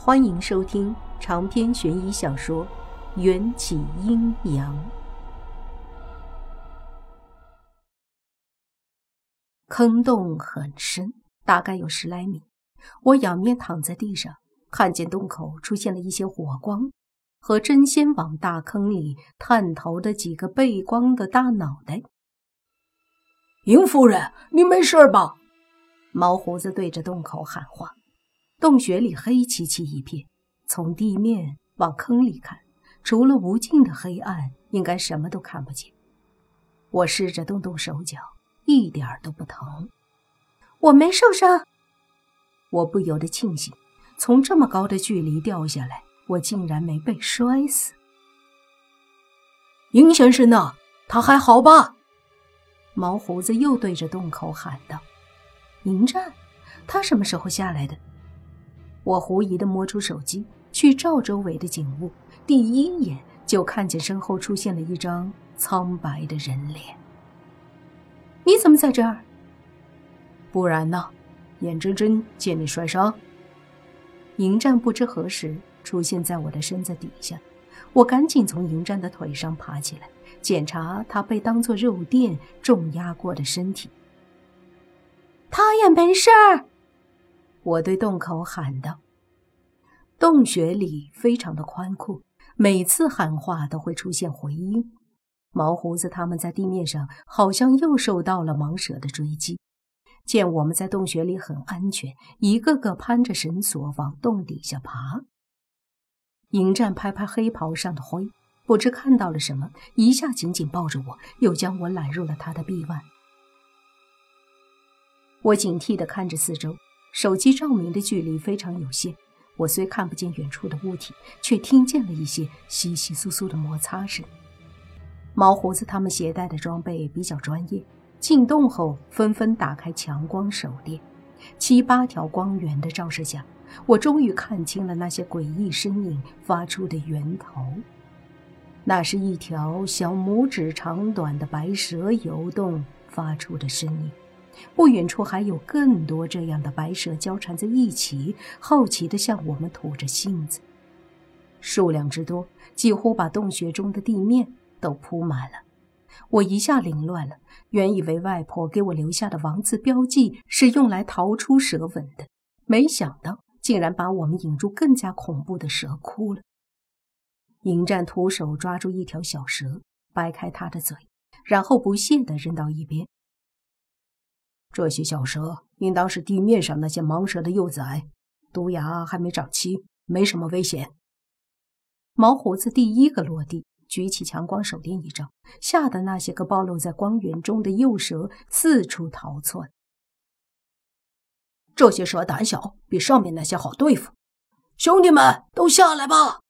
欢迎收听长篇悬疑小说《缘起阴阳》。坑洞很深，大概有十来米。我仰面躺在地上，看见洞口出现了一些火光，和真仙往大坑里探头的几个背光的大脑袋。殷夫人，你没事吧？毛胡子对着洞口喊话。洞穴里黑漆漆一片，从地面往坑里看，除了无尽的黑暗，应该什么都看不见。我试着动动手脚，一点都不疼。我没受伤。我不由得庆幸，从这么高的距离掉下来，我竟然没被摔死。殷先生呢？他还好吧？毛胡子又对着洞口喊道：“迎战，他什么时候下来的？”我狐疑地摸出手机去照周围的景物，第一眼就看见身后出现了一张苍白的人脸。你怎么在这儿？不然呢？眼睁睁见你摔伤。迎战不知何时出现在我的身子底下，我赶紧从迎战的腿上爬起来，检查他被当作肉垫重压过的身体。他也没事儿。我对洞口喊道：“洞穴里非常的宽阔，每次喊话都会出现回音。毛胡子他们在地面上好像又受到了蟒蛇的追击，见我们在洞穴里很安全，一个个攀着绳索往洞底下爬。迎战拍拍黑袍上的灰，不知看到了什么，一下紧紧抱着我，又将我揽入了他的臂弯。我警惕地看着四周。”手机照明的距离非常有限，我虽看不见远处的物体，却听见了一些窸窸窣窣的摩擦声。毛胡子他们携带的装备比较专业，进洞后纷纷打开强光手电，七八条光源的照射下，我终于看清了那些诡异身影发出的源头。那是一条小拇指长短的白蛇游动发出的声音。不远处还有更多这样的白蛇交缠在一起，好奇地向我们吐着信子。数量之多，几乎把洞穴中的地面都铺满了。我一下凌乱了，原以为外婆给我留下的王字标记是用来逃出蛇吻的，没想到竟然把我们引入更加恐怖的蛇窟了。迎战徒手抓住一条小蛇，掰开它的嘴，然后不屑地扔到一边。这些小蛇应当是地面上那些蟒蛇的幼崽，毒牙还没长齐，没什么危险。毛胡子第一个落地，举起强光手电一照，吓得那些个暴露在光源中的幼蛇四处逃窜。这些蛇胆小，比上面那些好对付。兄弟们，都下来吧！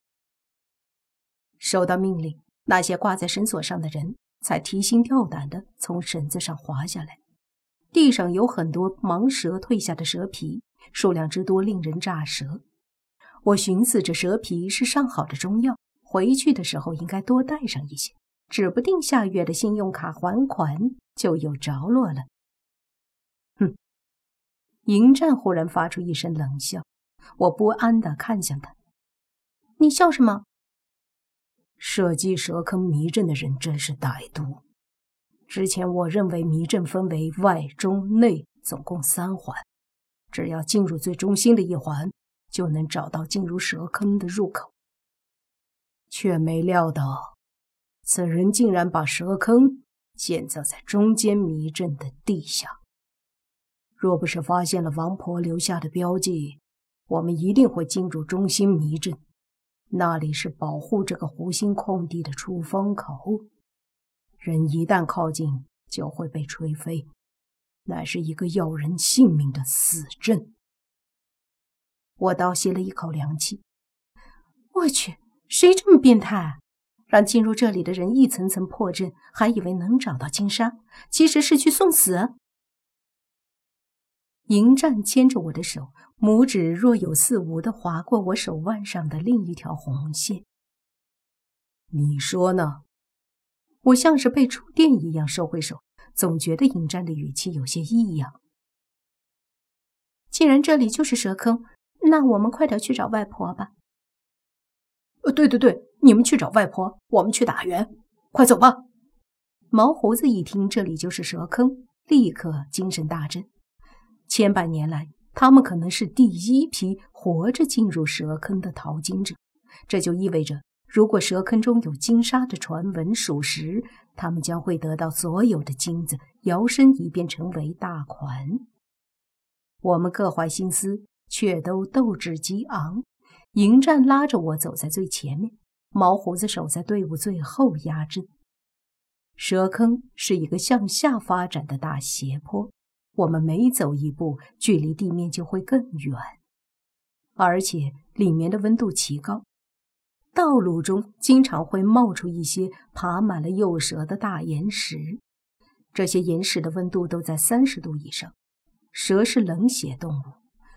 收到命令，那些挂在绳索上的人才提心吊胆地从绳子上滑下来。地上有很多蟒蛇褪下的蛇皮，数量之多令人咋舌。我寻思着蛇皮是上好的中药，回去的时候应该多带上一些，指不定下月的信用卡还款就有着落了。哼！迎战忽然发出一声冷笑，我不安地看向他：“你笑什么？”设计蛇坑迷阵的人真是歹毒。之前我认为迷阵分为外、中、内，总共三环，只要进入最中心的一环，就能找到进入蛇坑的入口。却没料到，此人竟然把蛇坑建造在中间迷阵的地下。若不是发现了王婆留下的标记，我们一定会进入中心迷阵，那里是保护这个湖心空地的出风口。人一旦靠近，就会被吹飞，乃是一个要人性命的死阵。我倒吸了一口凉气。我去，谁这么变态，让进入这里的人一层层破阵，还以为能找到金沙，其实是去送死。迎战牵着我的手，拇指若有似无的划过我手腕上的另一条红线。你说呢？我像是被触电一样收回手，总觉得迎战的语气有些异样。既然这里就是蛇坑，那我们快点去找外婆吧。呃，对对对，你们去找外婆，我们去打援，快走吧。毛胡子一听这里就是蛇坑，立刻精神大振。千百年来，他们可能是第一批活着进入蛇坑的淘金者，这就意味着，如果蛇坑中有金沙的传闻属实，他们将会得到所有的金子，摇身一变成为大款。我们各怀心思，却都斗志激昂。迎战拉着我走在最前面，毛胡子守在队伍最后压阵。蛇坑是一个向下发展的大斜坡，我们每走一步，距离地面就会更远，而且里面的温度奇高，道路中经常会冒出一些爬满了幼蛇的大岩石，这些岩石的温度都在三十度以上。蛇是冷血动物，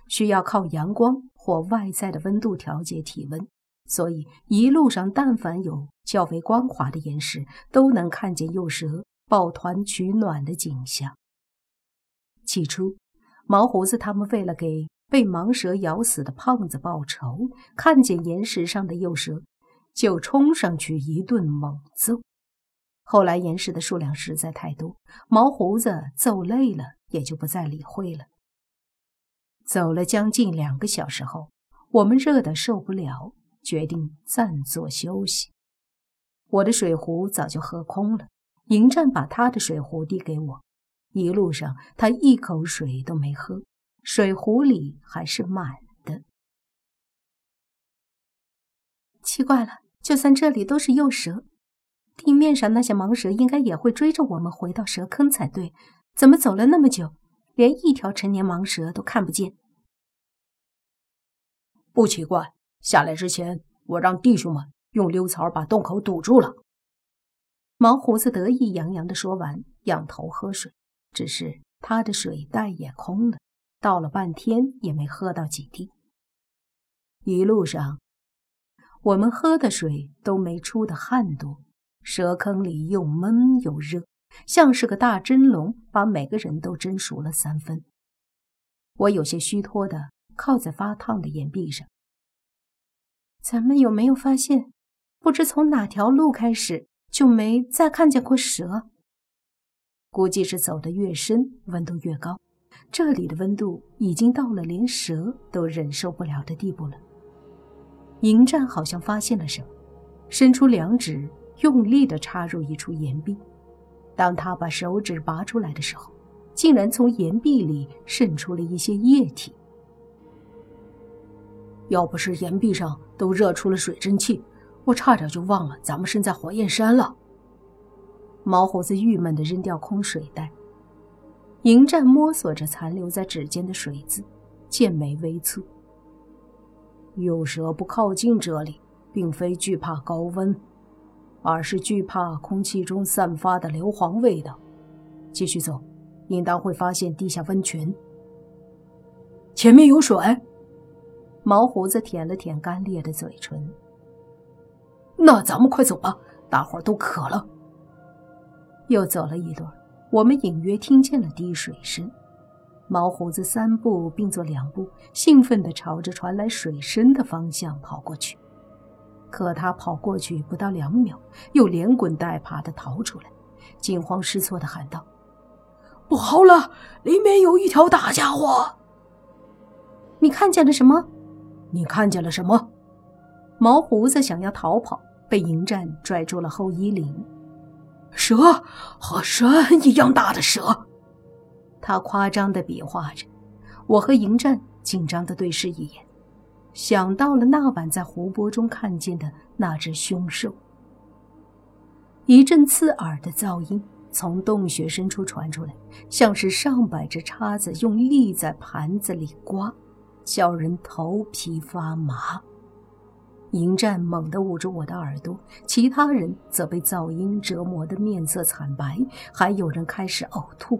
需要靠阳光或外在的温度调节体温。所以，一路上但凡有较为光滑的岩石，都能看见幼蛇抱团取暖的景象。起初，毛胡子他们为了给被盲蛇咬死的胖子报仇，看见岩石上的幼蛇，就冲上去一顿猛揍。后来，岩石的数量实在太多，毛胡子揍累了，也就不再理会了。走了将近两个小时后，我们热得受不了。决定暂作休息。我的水壶早就喝空了，迎战把他的水壶递给我。一路上他一口水都没喝，水壶里还是满的。奇怪了，就算这里都是幼蛇，地面上那些盲蛇应该也会追着我们回到蛇坑才对。怎么走了那么久，连一条成年盲蛇都看不见？不奇怪。下来之前，我让弟兄们用溜槽把洞口堵住了。毛胡子得意洋洋地说完，仰头喝水。只是他的水袋也空了，倒了半天也没喝到几滴。一路上，我们喝的水都没出的汗多，蛇坑里又闷又热，像是个大蒸笼，把每个人都蒸熟了三分。我有些虚脱的靠在发烫的岩壁上。咱们有没有发现，不知从哪条路开始就没再看见过蛇？估计是走得越深，温度越高。这里的温度已经到了连蛇都忍受不了的地步了。迎战好像发现了什么，伸出两指，用力地插入一处岩壁。当他把手指拔出来的时候，竟然从岩壁里渗出了一些液体。要不是岩壁上都热出了水蒸气，我差点就忘了咱们身在火焰山了。毛胡子郁闷地扔掉空水袋。迎战摸索着残留在指尖的水渍，剑眉微蹙。有蛇不靠近这里，并非惧怕高温，而是惧怕空气中散发的硫磺味道。继续走，应当会发现地下温泉。前面有水。毛胡子舔了舔干裂的嘴唇。那咱们快走吧，大伙儿都渴了。又走了一段，我们隐约听见了滴水声。毛胡子三步并作两步，兴奋地朝着传来水声的方向跑过去。可他跑过去不到两秒，又连滚带爬地逃出来，惊慌失措地喊道：“不好了，里面有一条大家伙！你看见了什么？”你看见了什么？毛胡子想要逃跑，被迎战拽住了后衣领。蛇，和山一样大的蛇。他夸张的比划着。我和迎战紧张的对视一眼，想到了那晚在湖泊中看见的那只凶兽。一阵刺耳的噪音从洞穴深处传出来，像是上百只叉子用力在盘子里刮。叫人头皮发麻。迎战猛地捂住我的耳朵，其他人则被噪音折磨得面色惨白，还有人开始呕吐。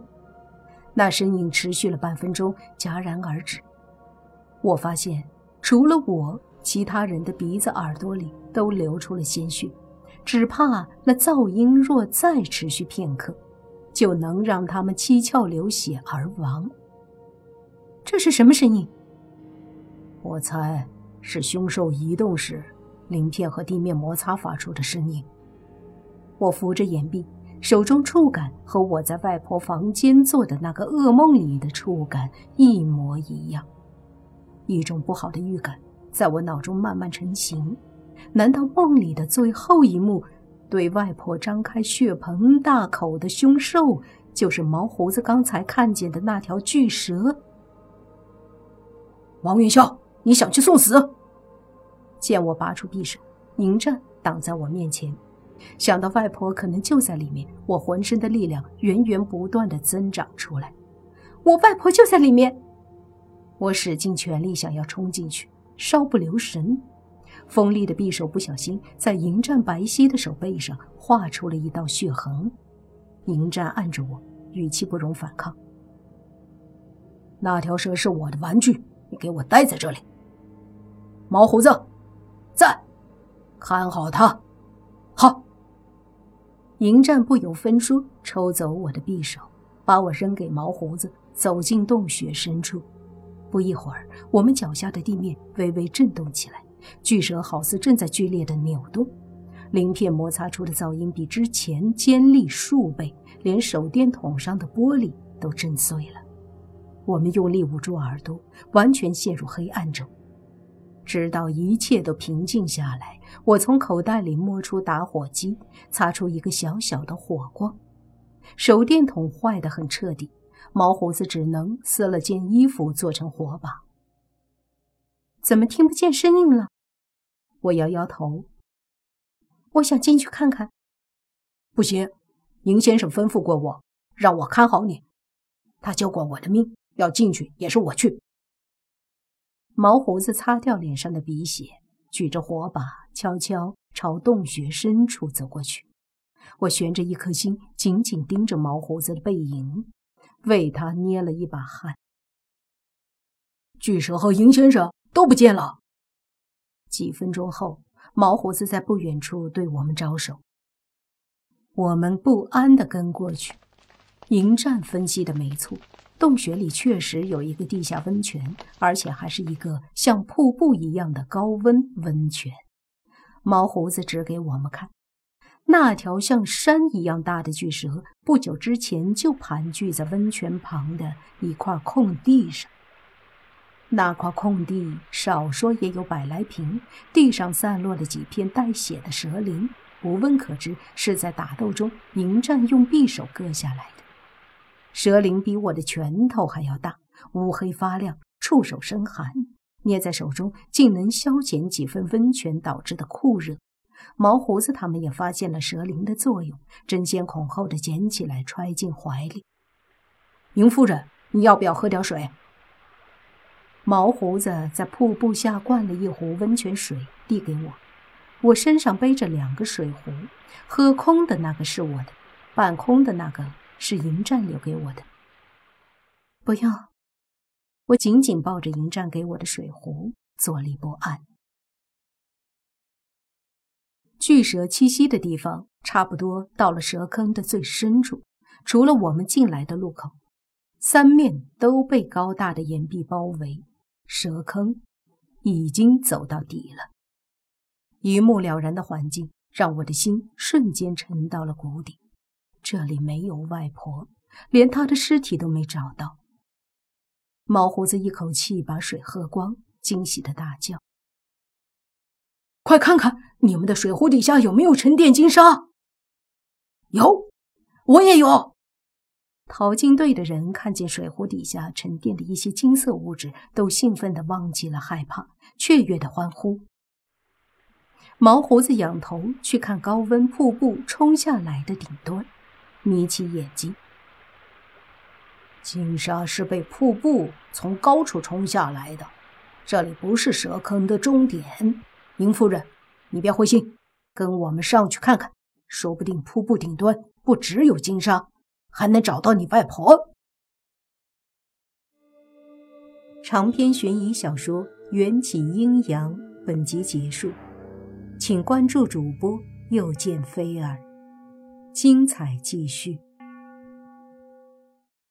那声音持续了半分钟，戛然而止。我发现，除了我，其他人的鼻子、耳朵里都流出了鲜血，只怕那噪音若再持续片刻，就能让他们七窍流血而亡。这是什么声音？我猜是凶兽移动时，鳞片和地面摩擦发出的声音。我扶着岩壁，手中触感和我在外婆房间做的那个噩梦里的触感一模一样。一种不好的预感在我脑中慢慢成型。难道梦里的最后一幕，对外婆张开血盆大口的凶兽，就是毛胡子刚才看见的那条巨蛇？王云霄，你想去送死？见我拔出匕首，迎战挡在我面前。想到外婆可能就在里面，我浑身的力量源源不断的增长出来。我外婆就在里面，我使尽全力想要冲进去，稍不留神，锋利的匕首不小心在迎战白皙的手背上划出了一道血痕。迎战按着我，语气不容反抗：“那条蛇是我的玩具。”你给我待在这里，毛胡子，在，看好他。好。迎战不由分说抽走我的匕首，把我扔给毛胡子，走进洞穴深处。不一会儿，我们脚下的地面微微震动起来，巨蛇好似正在剧烈的扭动，鳞片摩擦出的噪音比之前尖利数倍，连手电筒上的玻璃都震碎了。我们用力捂住耳朵，完全陷入黑暗中，直到一切都平静下来。我从口袋里摸出打火机，擦出一个小小的火光。手电筒坏得很彻底，毛胡子只能撕了件衣服做成火把。怎么听不见声音了？我摇摇头。我想进去看看。不行，宁先生吩咐过我，让我看好你，他救过我的命。要进去也是我去。毛胡子擦掉脸上的鼻血，举着火把，悄悄朝洞穴深处走过去。我悬着一颗心，紧紧盯着毛胡子的背影，为他捏了一把汗。巨蛇和银先生都不见了。几分钟后，毛胡子在不远处对我们招手。我们不安地跟过去。迎战分析的没错。洞穴里确实有一个地下温泉，而且还是一个像瀑布一样的高温温泉。毛胡子指给我们看，那条像山一样大的巨蛇，不久之前就盘踞在温泉旁的一块空地上。那块空地少说也有百来平，地上散落了几片带血的蛇鳞，不问可知是在打斗中迎战用匕首割下来的。蛇鳞比我的拳头还要大，乌黑发亮，触手生寒，捏在手中竟能消减几分温泉导致的酷热。毛胡子他们也发现了蛇鳞的作用，争先恐后的捡起来揣进怀里。宁夫人，你要不要喝点水？毛胡子在瀑布下灌了一壶温泉水，递给我。我身上背着两个水壶，喝空的那个是我的，半空的那个。是迎战留给我的。不要，我紧紧抱着迎战给我的水壶，坐立不安。巨蛇栖息的地方差不多到了蛇坑的最深处，除了我们进来的路口，三面都被高大的岩壁包围。蛇坑已经走到底了。一目了然的环境让我的心瞬间沉到了谷底。这里没有外婆，连她的尸体都没找到。毛胡子一口气把水喝光，惊喜的大叫：“快看看你们的水壶底下有没有沉淀金沙！”“有，我也有。”淘金队的人看见水壶底下沉淀的一些金色物质，都兴奋的忘记了害怕，雀跃的欢呼。毛胡子仰头去看高温瀑布冲下来的顶端。眯起眼睛，金沙是被瀑布从高处冲下来的，这里不是蛇坑的终点。宁夫人，你别灰心，跟我们上去看看，说不定瀑布顶端不只有金沙，还能找到你外婆。长篇悬疑小说《缘起阴阳》本集结束，请关注主播，又见菲儿。精彩继续。